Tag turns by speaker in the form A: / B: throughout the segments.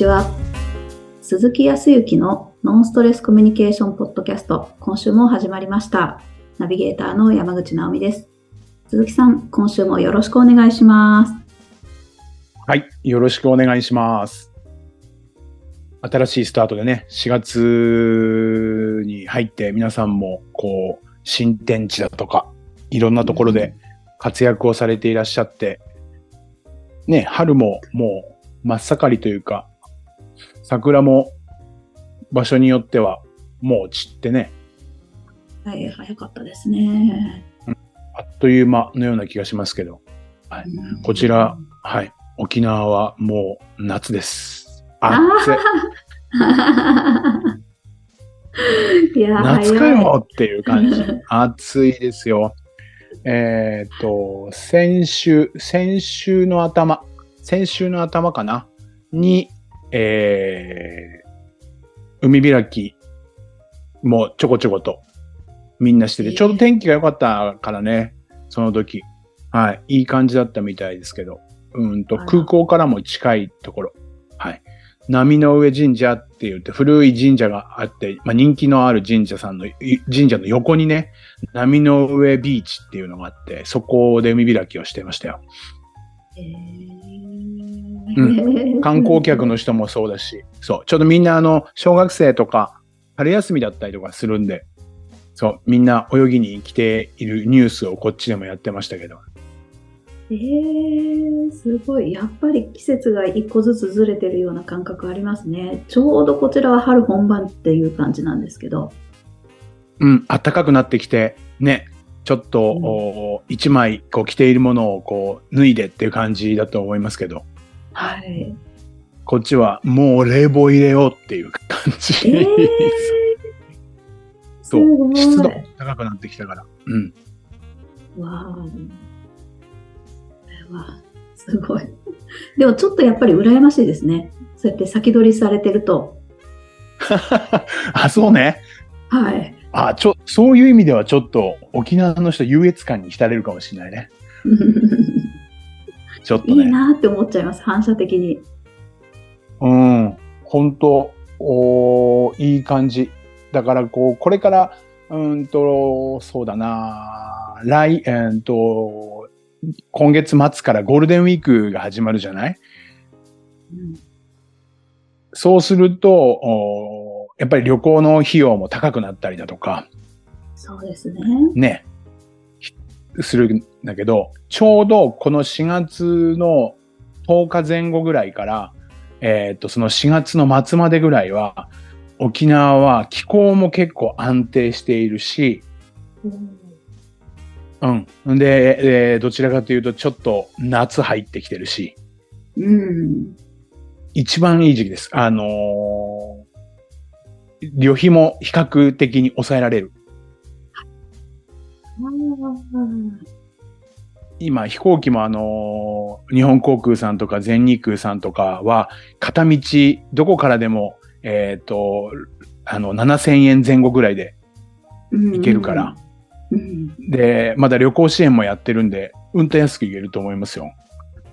A: ちは。鈴木康之のノンストレスコミュニケーションポッドキャスト、今週も始まりました。ナビゲーターの山口直美です。鈴木さん、今週もよろしくお願いします。
B: はい。よろしくお願いします。新しいスタートでね、4月に入って皆さんも、こう、新天地だとか、いろんなところで活躍をされていらっしゃって、ね、春ももう真っ盛りというか、桜も場所によってはもう散ってね、
A: はい、早かったですね。
B: あっという間のような気がしますけど、はい、こちら、はい、沖縄はもう夏です。暑い。
A: いや、
B: 夏かよっていう感じ。暑いですよ。えっ、と、先週、先週の頭、先週の頭かな？に、えー、海開きもちょこちょことみんなしてて、ちょうど天気が良かったからね、その時。はい。いい感じだったみたいですけど。うんと空港からも近いところ。はい。波の上神社って言って古い神社があって、まあ、人気のある神社さんの、い神社の横にね、波の上ビーチっていうのがあって、そこで海開きをしてましたよ。
A: え
B: う観光客の人もそうだし、そう、ちょうどみんなあの、小学生とか、春休みだったりとかするんで、そう、みんな泳ぎに来ているニュースをこっちでもやってましたけど。
A: えー、すごい。やっぱり季節が一個ずつずれてるような感覚ありますね。ちょうどこちらは春本番っていう感じなんですけど。
B: うん、暖かくなってきて、ね、ちょっと、
A: うん。
B: お一枚こう着ているものをこう脱いでっていう感じだと思いますけど、
A: はい。
B: こっちはもう冷房入れようっていう感じ。
A: えー、す
B: そう
A: ごい。
B: 湿度も高くなってきたから。うん。
A: わあ。これは、すごい。でもちょっとやっぱり羨ましいですね。そうやって先取りされてると。
B: あ、そうね。
A: はい。
B: あ、ちょ、そういう意味ではちょっと沖縄の人優越感に浸れるかもしれないね。ちょっと
A: いい
B: ね。
A: なって思っちゃいます、反射的に。
B: うん。本当おーいい感じ。だからこう、これから、うーんと、そうだな来、えーんと、今月末からゴールデンウィークが始まるじゃない？
A: うん
B: そうすると、おーやっぱり旅行の費用も高くなったりだとか、
A: そうですね。
B: ね、ひするんだけど、ちょうどこの4月の10日前後ぐらいから、えっ、と、その4月の末までぐらいは、沖縄は気候も結構安定しているし、うん。で、えーどちらかというとちょっと夏入ってきてるし、
A: うん。
B: 一番いい時期です。あのー旅費も比較的に抑えられる。今飛行機もあのー日本航空さんとか全日空さんとかは片道どこからでもえっ、とあの7000円前後ぐらいで
A: うん
B: 行けるから、
A: うん。
B: でまだ旅行支援もやってるんでうんと安く行けると思いますよ。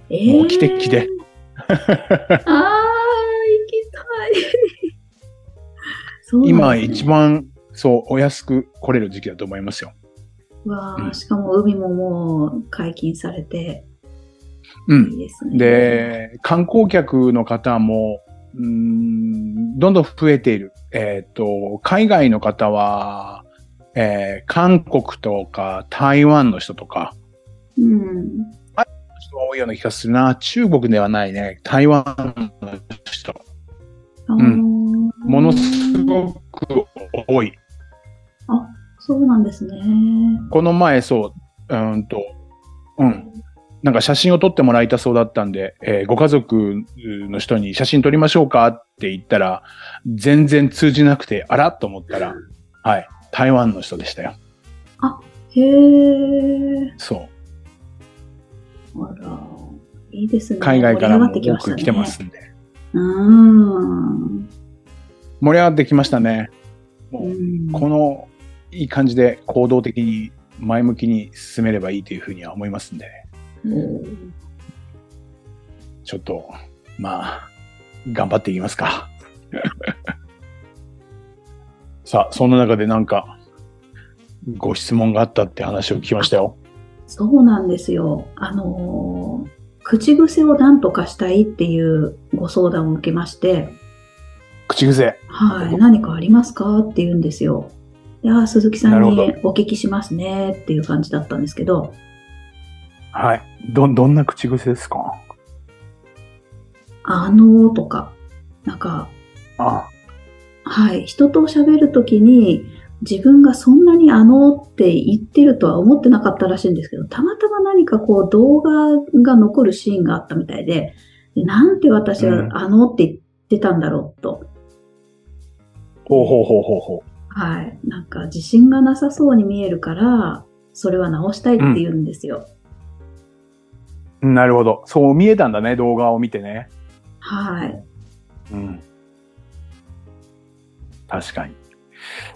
A: えー
B: もう来て来て。
A: ああ、行きたい。
B: 今一番そうお安く来れる時期だと思いますよ。
A: わあ、
B: うん
A: しかも海ももう解禁されて、
B: うん
A: いいですね。
B: で、観光客の方も、うーんどんどん増えている。えっ、と、海外の方は、えー韓国とか台湾の人とか、
A: うん。
B: 人が多いような気がするな。中国ではないね。台湾の人。
A: あー
B: ものすごく多い。
A: そうなんですね。
B: この前、そう、うーんと、うん。なんか写真を撮ってもらいたそうだったんで、えーご家族の人に写真撮りましょうかって言ったら、全然通じなくて、あらと思ったら、はい、台湾の人でしたよ。
A: へえ。
B: そう。
A: あら、いいですね。
B: 海外からも
A: 盛り上がってきましたね
B: 多く来てますんで。
A: うーん。
B: 盛り上がってきましたね。もう
A: うん
B: このいい感じで行動的に前向きに進めればいいというふうには思いますんで、
A: うん
B: ちょっと、まあ、頑張っていきますか。さあ、そんな中でなんか、ご質問があったって話を聞きましたよ。
A: そうなんですよ。あのー口癖を何とかしたいっていうご相談を受けまして、
B: 口癖。
A: はい、何かありますか？って言うんですよ。いやー、鈴木さ
B: なん
A: にお聞きしますねっていう感じだったんですけど、
B: はい。ど、どんな口癖ですか？
A: あのーとか、なんか、
B: あ。
A: はい、人と喋るときに自分がそんなにあのって言ってるとは思ってなかったらしいんですけど、たまたま何かこう動画が残るシーンがあったみたいで、でなんて私
B: うん。
A: はあのって言ってたんだろうと。
B: ほうほうほうほうほ
A: はい。なんか自信がなさそうに見えるから、それは直したいって言うんですよ。
B: う。なるほど。そう見えたんだね、動画を見てね。
A: はい。
B: うん。確かに。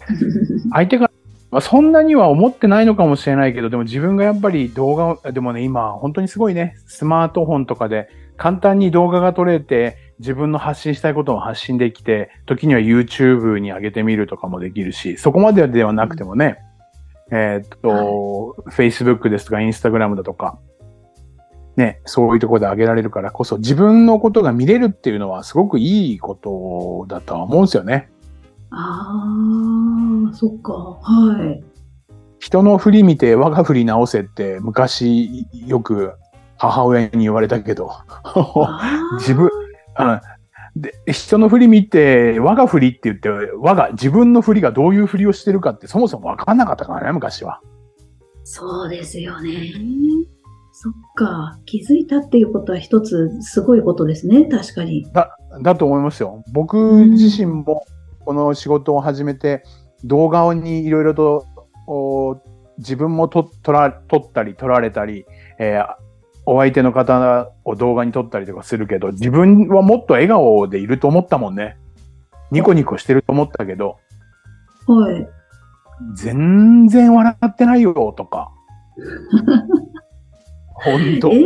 B: 相手が、まあ、そんなには思ってないのかもしれないけど、でも自分がやっぱり動画を、でもね、今、本当にすごいね、スマートフォンとかで簡単に動画が撮れて、自分の発信したいことを発信できて、時には YouTube に上げてみるとかもできるし、そこまでではなくてもね、えーっと、Facebook ですとか Instagram だとか、ね、そういうところで上げられるからこそ、自分のことが見れるっていうのはすごくいいことだとは思うんですよね。
A: ああ、そっか。はい。
B: 人の振り見て我が振り直せって昔よく母親に言われたけど、自分、うんで人の振り見て我が振りって言って我が自分の振りがどういう振りをしてるかってそもそも分かんなかったからね昔は。
A: そうですよね。そっか。気づいたっていうことは一つすごいことですね。確かに。
B: だと思いますよ。僕自身もこの仕事を始めて動画にいろいろとお自分も撮撮ら撮ったり撮られたり、えーお相手の方を動画に撮ったりとかするけど、自分はもっと笑顔でいると思ったもんね。ニコニコしてると思ったけど、
A: はい。
B: 全然笑ってないよとか。ほんと
A: え、え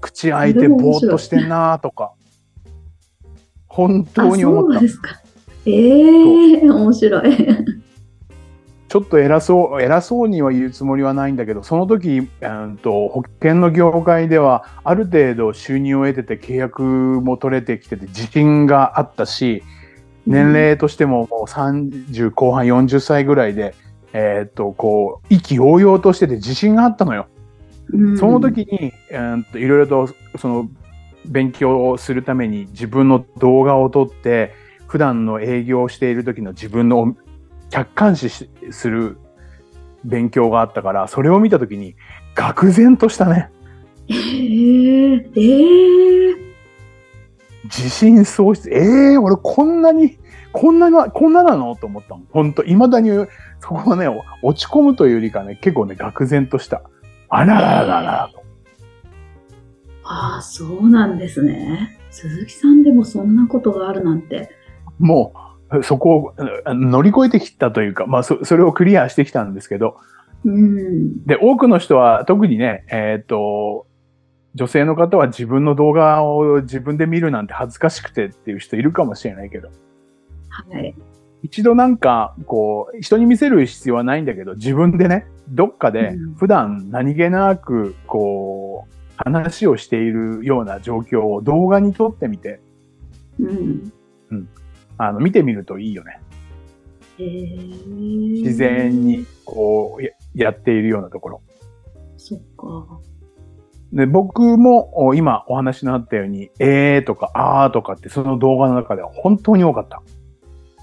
B: 口開いてぼーっとしてんなとか。本当に思った
A: あそうで。すか。ええ面白い。
B: ちょっと偉そう、偉そうには言うつもりはないんだけど、その時、うんと保険の業界では、ある程度収入を得てて契約も取れてきてて自信があったし、年齢としてももう30後半40歳ぐらいで、えっ、と、こう、意気揚々としてて自信があったのよ。
A: うん
B: その時に、うんといろいろと、その、勉強をするために自分の動画を撮って、普段の営業をしている時の自分の客観視しする勉強があったから、それを見た時に、愕然としたね。
A: ええええ
B: 自信喪失。ええ俺こんなに、こんなな、こんななの？と思ったもん。本当未だに、そこはね、落ち込むというよりかね、結構ね、愕然とした。あららららと。
A: ああ、そうなんですね。鈴木さんでもそんなことがあるなんて。
B: もう、そこをあ乗り越えてきたというか、まあそ、それをクリアしてきたんですけど、
A: うん。
B: で、多くの人は特にね、えっ、と、女性の方は自分の動画を自分で見るなんて恥ずかしくてっていう人いるかもしれないけど、
A: はい。
B: 一度なんか、こう、人に見せる必要はないんだけど、自分でね、どっかで
A: うん
B: 普段何気なく、こう、話をしているような状況を動画に撮ってみて、
A: うん。
B: あの、見てみるといいよね。
A: ええ
B: 自然に、こう、ややっているようなところ。
A: そっか。
B: で、僕もお今お話のあったように、えーとか、あーとかってその動画の中では本当に多かった。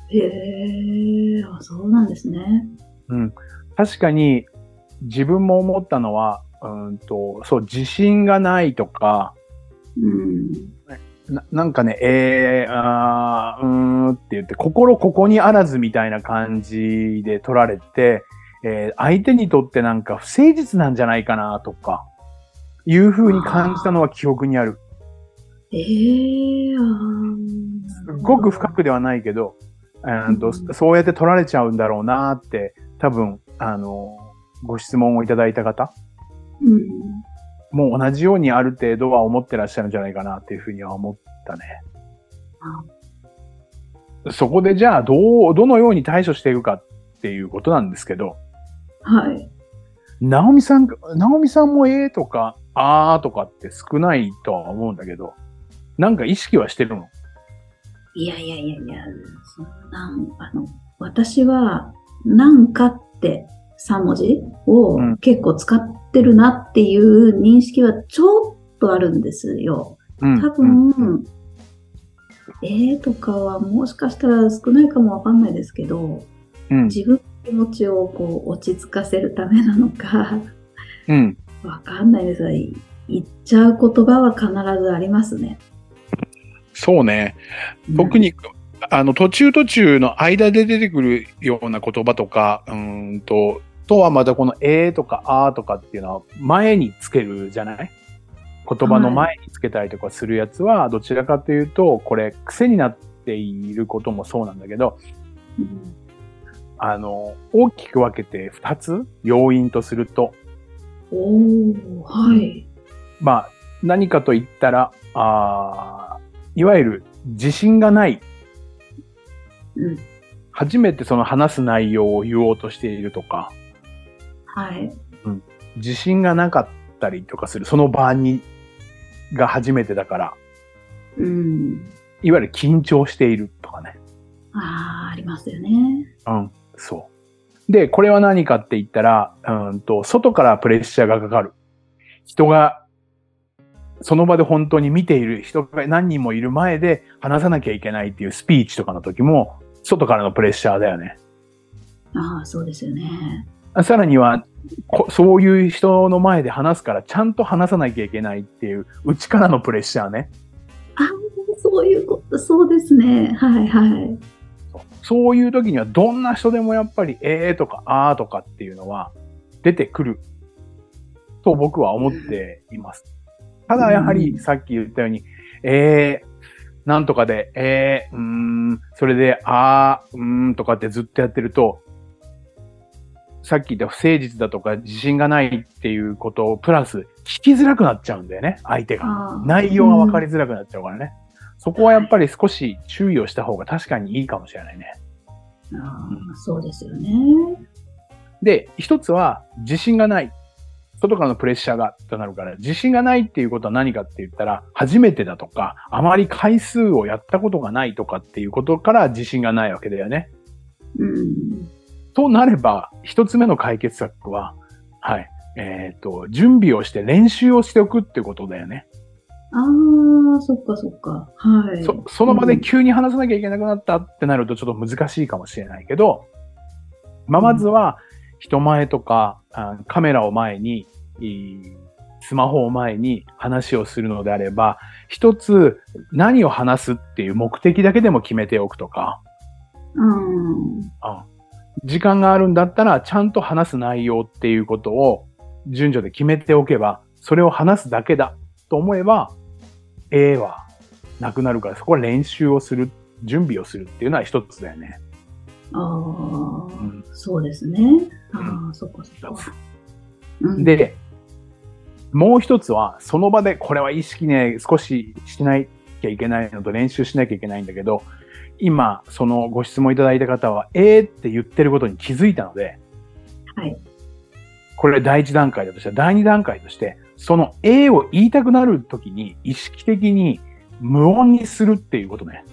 A: へえ、あ、そうなんですね。
B: うん。確かに自分も思ったのは、うんと、そう、自信がないとか、
A: うん。
B: ななんかね、えー、あーうーんって言って、心ここにあらずみたいな感じで取られて、えー相手にとってなんか不誠実なんじゃないかなとか、いう風に感じたのは記憶にある。
A: ええあー
B: すごく深くではないけど、うんと
A: うん
B: そうやって取られちゃうんだろうなって、多分、あの、ご質問をいただいた方、
A: うん。
B: もう同じようにある程度は思ってらっしゃるんじゃないかなっていうふうには思ったね。そこでじゃあ、どう、どのように対処していくかっていうことなんですけど、
A: はい。
B: ナオミさん、ナオミさんもええとか、あーとかって少ないとは思うんだけど、なんか意識はしてるの？
A: いやいやいやいや、そんなん、あの、私は、なんかって3文字を
B: うん
A: 結構使ってるなっていう認識はちょっとあるんですよ。
B: うん。
A: 多分、えーとかはもしかしたら少ないかもわかんないですけど、
B: うん。
A: 自分の気持ちをこう落ち着かせるためなのか、
B: うん。
A: わかんないですが、い言っちゃう言葉は必ずありますね。
B: そうね。特に、あの、途中途中の間で出てくるような言葉とか、うーんと、とはまたこのえーとかあーとかっていうのは前につけるじゃない？言葉の前につけたりとかするやつは、どちらかというと、これ癖になっていることもそうなんだけど、
A: うん
B: あの、大きく分けて2つ要因とすると、
A: おー、はい。
B: まあ、何かと言ったら、あーいわゆる自信がない。
A: うん。
B: 初めてその話す内容を言おうとしているとか、
A: はい。
B: 自信がなかったりとかする、その場に、が初めてだから、
A: うん。
B: いわゆる緊張しているとかね。
A: ああ、ありますよね。
B: うん、そう。で、これは何かって言ったら、うんと、外からプレッシャーがかかる。人が、その場で本当に見ている人が何人もいる前で話さなきゃいけないっていうスピーチとかの時も、外からのプレッシャーだよね。
A: ああ、そうですよね。
B: さらには、こそういう人の前で話すから、ちゃんと話さなきゃいけないっていう、内からのプレッシャーね。
A: ああ、そういうこと、そうですね。はいはい。
B: そういう時には、どんな人でもやっぱり、えーとか、あーとかっていうのは出てくると僕は思っています。ただやはり、
A: うん
B: さっき言ったように、えー、なんとかで、えー、うーん、それで、あー、うーんとかってずっとやってると、さっき言った不誠実だとか自信がないっていうことをプラス聞きづらくなっちゃうんだよね、相手が。内容が分かりづらくなっちゃうからね。そこはやっぱり少し注意をした方が確かにいいかもしれないね。
A: ああそうですよね。
B: で、一つは自信がない。外からのプレッシャーがとなるから、自信がないっていうことは何かって言ったら、初めてだとか、あまり回数をやったことがないとかっていうことから自信がないわけだよね。
A: うん。
B: となれば、一つ目の解決策は、はい。えっ、と、準備をして練習をしておくってことだよね。
A: ああ、そっかそっか。はい。
B: そその場で急に話さなきゃいけなくなったってなるとちょっと難しいかもしれないけど、まあ、まずは人前とかあカメラを前に、スマホを前に話をするのであれば、一つ何を話すっていう目的だけでも決めておくとか、
A: うん。
B: うん時間があるんだったらちゃんと話す内容っていうことを順序で決めておけば、それを話すだけだと思えば、A はなくなるから、そこは練習をする、準備をするっていうのは一つだよね。
A: ああ、
B: ん
A: そうですね。ああ、そっかそっか。うん、
B: で、もう一つは、その場で、これは意識ね、少ししなきゃいけないのと練習しなきゃいけないんだけど、今、そのご質問いただいた方は、えーって言ってることに気づいたので、
A: はい。
B: これ第一段階だとしたら、第二段階として、その A を言いたくなるときに意識的に無音にするっていうことね。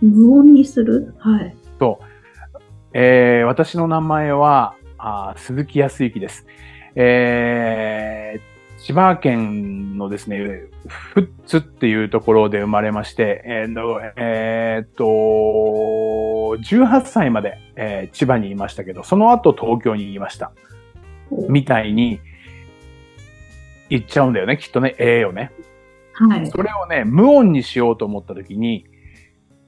A: 無音にする？はい。
B: そう。えー、私の名前は、あー鈴木康之です。えー、千葉県のですね、富津っていうところで生まれまして、えーと、えーっと、18歳まで、えー千葉にいましたけど、その後東京にいました。みたいに言っちゃうんだよね、きっとね、ええをね。
A: はい。
B: それをね、無音にしようと思った時に、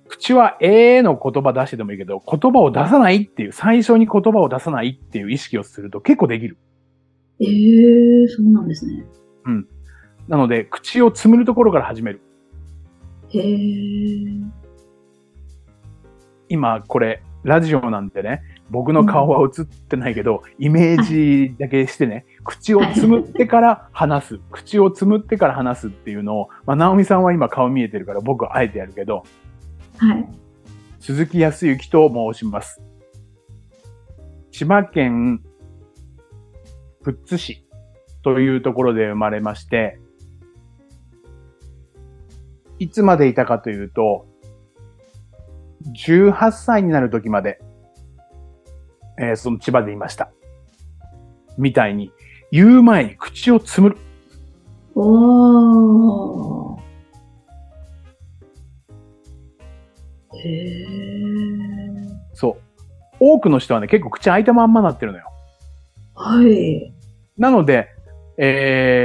B: 口はええの言葉出してでもいいけど、言葉を出さないっていう、最初に言葉を出さないっていう意識をすると結構できる。
A: ええー、そうなんですね。
B: なので、口をつむるところから始める。
A: へえ。
B: 今、これ、ラジオなんてね、僕の顔は映ってないけど、イメージだけしてね、口をつむってから話す。口をつむってから話すっていうのを、まあ、直美さんは今顔見えてるから僕はあえてやるけど、
A: はい。
B: 鈴木康之と申します。千葉県富津市というところで生まれまして、いつまでいたかというと、18歳になる時まで、えーその千葉でいました。みたいに、言う前に口をつむる。
A: おー。へー。
B: そう。多くの人はね、結構口開いたまんまなってるのよ。
A: はい。
B: なので、え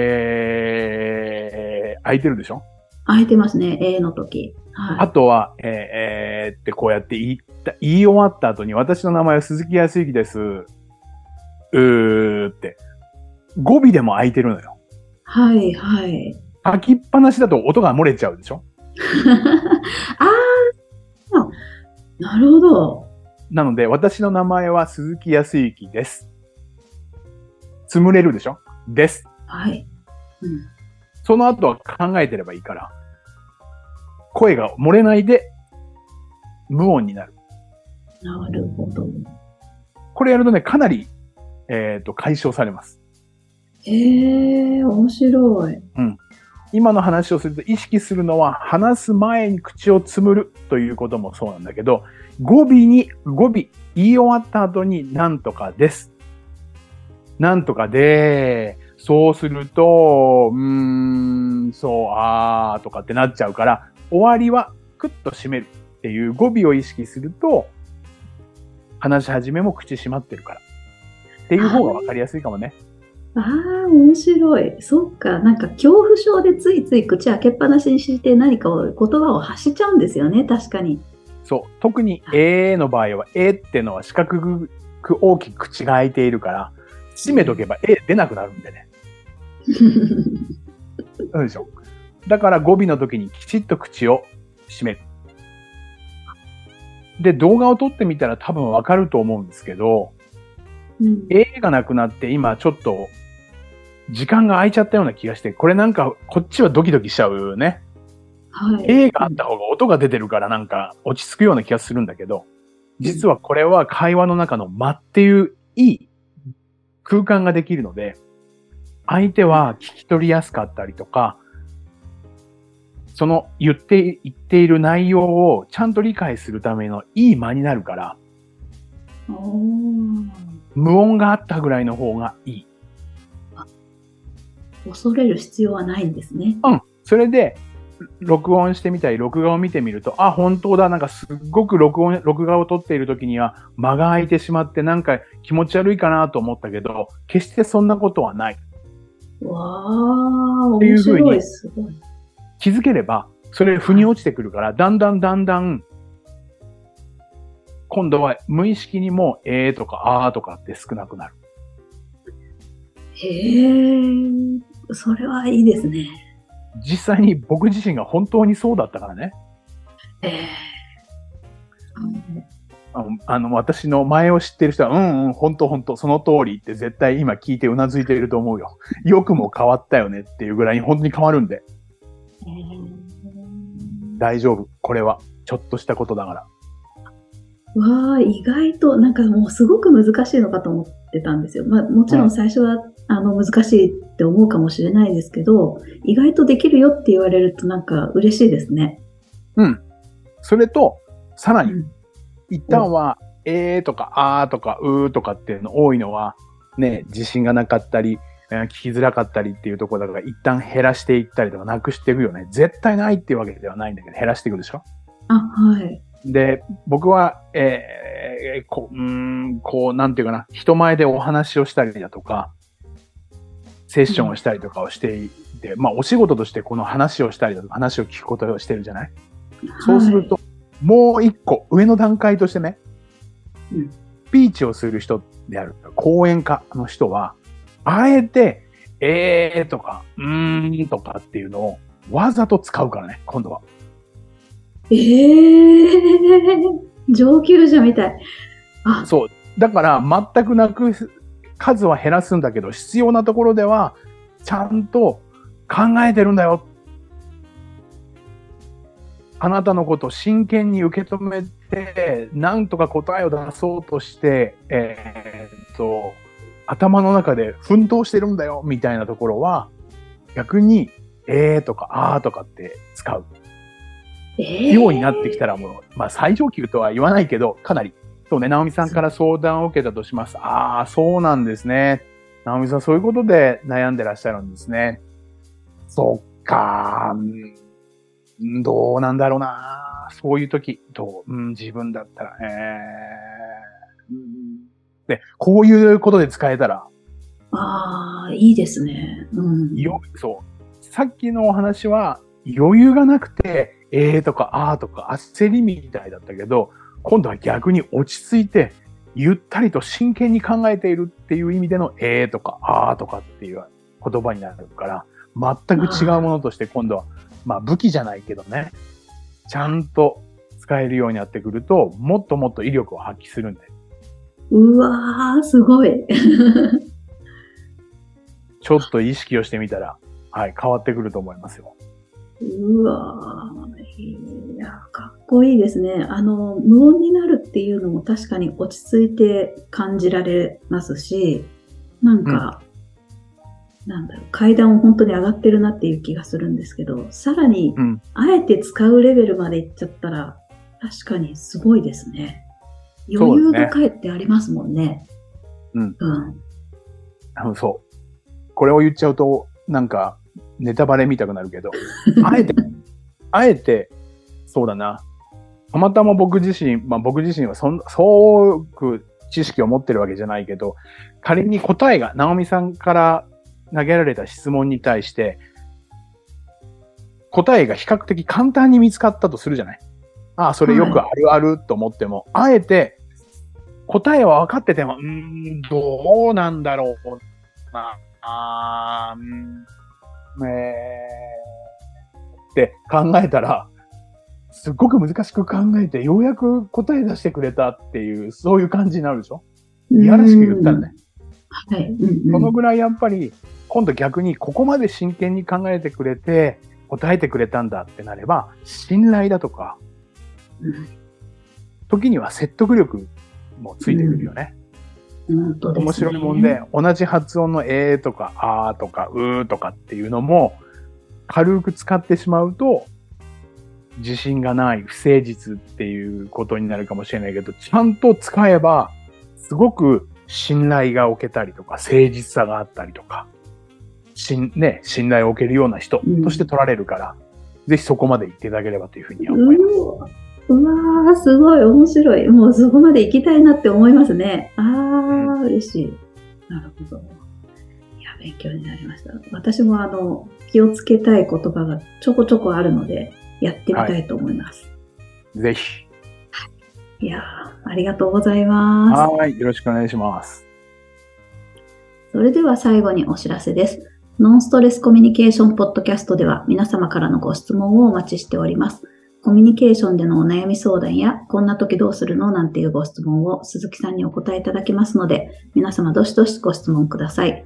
B: ー、開いてるでしょ？
A: 空いてますね、A の時。はい。
B: あとは、えー、えーってこうやって言った、言い終わった後に、私の名前は鈴木康之です。うーって。語尾でも開いてるのよ。
A: はい、はい。
B: 開きっぱなしだと音が漏れちゃうでしょ？
A: あー、なるほど。
B: なので、私の名前は鈴木康之です。つむれるでしょ？です。
A: はい。うん。
B: その後は考えてればいいから、声が漏れないで、無音になる。
A: なるほど。
B: これやるとね、かなり、えっ、と、解消されます。
A: へえ、面白い。
B: 今の話をすると意識するのは話す前に口をつむるということもそうなんだけど、語尾に、語尾、言い終わった後になんとかです。なんとかで、そうすると、うーん、そう、あーとかってなっちゃうから、終わりはクッと締めるっていう語尾を意識すると、話し始めも口閉まってるから。っていう方がわかりやすいかもね。
A: ああ、面白い。そっか。なんか恐怖症でついつい口開けっぱなしにして何かを言葉を発しちゃうんですよね。確かに。
B: そう。特に A の場合は、A っていうのは四角く大きく口が開いているから、閉めとけば A 出なくなるんでね。そうでしょ。だから語尾の時にきちっと口を閉める。で、動画を撮ってみたら多分わかると思うんですけど、
A: うん、
B: A がなくなって今ちょっと時間が空いちゃったような気がして、これなんかこっちはドキドキしちゃうね。
A: はい。
B: A があった方が音が出てるからなんか落ち着くような気がするんだけど、実はこれは会話の中の間っていういい空間ができるので、相手は聞き取りやすかったりとか、その言って、言っている内容をちゃんと理解するためのいい間になるから、無音があったぐらいの方がいい。
A: 恐れる必要はないんですね。
B: うん。それで、録音してみたり、録画を見てみると、あ、本当だ、なんかすっごく録音、録画を撮っている時には間が空いてしまって、なんか気持ち悪いかなと思ったけど、決してそんなことはない。
A: わあ、
B: ていうふうに
A: 面白い。すごい。
B: 気づければ、それ腑に落ちてくるから、だんだんだんだん、今度は無意識にも、えーとか、あーとかって少なくなる。
A: へえ、それはいいですね。
B: 実際に僕自身が本当にそうだったからね。
A: ええ
B: あの、あの私の前を知ってる人は、うんうん、本当本当その通りって絶対今聞いてうなずいていると思うよ。よくも変わったよねっていうぐらいに本当に変わるんで、
A: えー
B: 大丈夫。これは、ちょっとしたことだから。
A: わあ、意外と、なんかもうすごく難しいのかと思ってたんですよ。まあ、もちろん最初は、あの、難しいって思うかもしれないですけど、意外とできるよって言われるとなんか嬉しいですね。
B: うん。それと、さらに、
A: うん
B: 一旦は、えーとか、あーとか、うーとかっていうの多いのは、ね、自信がなかったり、えー聞きづらかったりっていうところだから、一旦減らしていったりとか、なくしていくよね。絶対ないっていうわけではないんだけど、減らしていくでしょ？
A: あ、はい。
B: で、僕は、えーこう、うーん、こう、なんていうかな、人前でお話をしたりだとか、セッションをしたりとかをしていて、まあ、お仕事としてこの話をしたりだとか、話を聞くことをしてるじゃない。そうすると、もう一個、上の段階としてね、
A: うん。
B: スピーチをする人である、講演家の人は、あえて、えーとか、うーんとかっていうのをわざと使うからね、今度は。
A: はい、ええ上級者みたい。あ、
B: そう。だから全くなく数は減らすんだけど、必要なところではちゃんと考えてるんだよ。あなたのことを真剣に受け止めて、なんとか答えを出そうとして、えーっと、頭の中で奮闘してるんだよ、みたいなところは、逆に、えーとか、あーとかって使うようになってきたらもう、まあ最上級とは言わないけど、かなり、そうね、直美さんから相談を受けたとします。ああ、そうなんですね。直美さん、そういうことで悩んでらっしゃるんですね。そっか、うんどうなんだろうな。そういう時、どう、うん、自分だったら、えーうんで、こういうことで使えたら、
A: ああ、いいですね。うん。
B: よ、そう。さっきのお話は余裕がなくて、えーとかあーとか焦りみたいだったけど、今度は逆に落ち着いて、ゆったりと真剣に考えているっていう意味でのえーとかあーとかっていう言葉になるから、全く違うものとして今度は、まあ武器じゃないけどね、ちゃんと使えるようになってくると、もっともっと威力を発揮するんで、
A: うわー、すごい。
B: ちょっと意識をしてみたら、はい、変わってくると思いますよ。
A: うわーこいいですね。あの、無音になるっていうのも確かに落ち着いて感じられますし、なんか、なんだろう、階段を本当に上がってるなっていう気がするんですけど、さらに
B: う、ん。
A: あえて使うレベルまでいっちゃったら、確かにすごいですね。余裕がかえってありますもんね。
B: うん。
A: うん。
B: そう。これを言っちゃうと、なんか、ネタバレ見たくなるけど、あえて、あえて、そうだな。たまたま僕自身、まあ僕自身はそんそうく知識を持ってるわけじゃないけど、仮に答えが、直美さんから投げられた質問に対して、答えが比較的簡単に見つかったとするじゃない？ああ、それよくあるあると思っても、あえて、答えは分かってても、うん、どうなんだろうな、あーうん、えー、って考えたら、すっごく難しく考えて、ようやく答え出してくれたっていう、そういう感じになるでしょ？いやらしく言ったらね。
A: はい。うんうん
B: そのぐらいやっぱり、今度逆にここまで真剣に考えてくれて、答えてくれたんだってなれば、信頼だとか、
A: うん
B: 時には説得力もついてくるよね。
A: 本当ですね
B: 面白いもんで、同じ発音のえーとかあーとかうーとかっていうのも、軽く使ってしまうと、自信がない、不誠実っていうことになるかもしれないけど、ちゃんと使えば、すごく信頼が置けたりとか、誠実さがあったりとか、しん、ね、信頼を置けるような人として取られるから、ぜひそこまで行っていただければというふうには思います。
A: うわうわー、すごい面白い。もうそこまで行きたいなって思いますね。あー、嬉しい。なるほど。いや、勉強になりました。私もあの、気をつけたい言葉がちょこちょこあるので、やってみたいと思います。
B: ぜひ。
A: い、やー、ありがとうございます。
B: はい。よろしくお願いします。
A: それでは最後にお知らせです。ノンストレスコミュニケーションポッドキャストでは皆様からのご質問をお待ちしております。コミュニケーションでのお悩み相談や、こんな時どうするの？なんていうご質問を鈴木さんにお答えいただきますので、皆様どしどしご質問ください。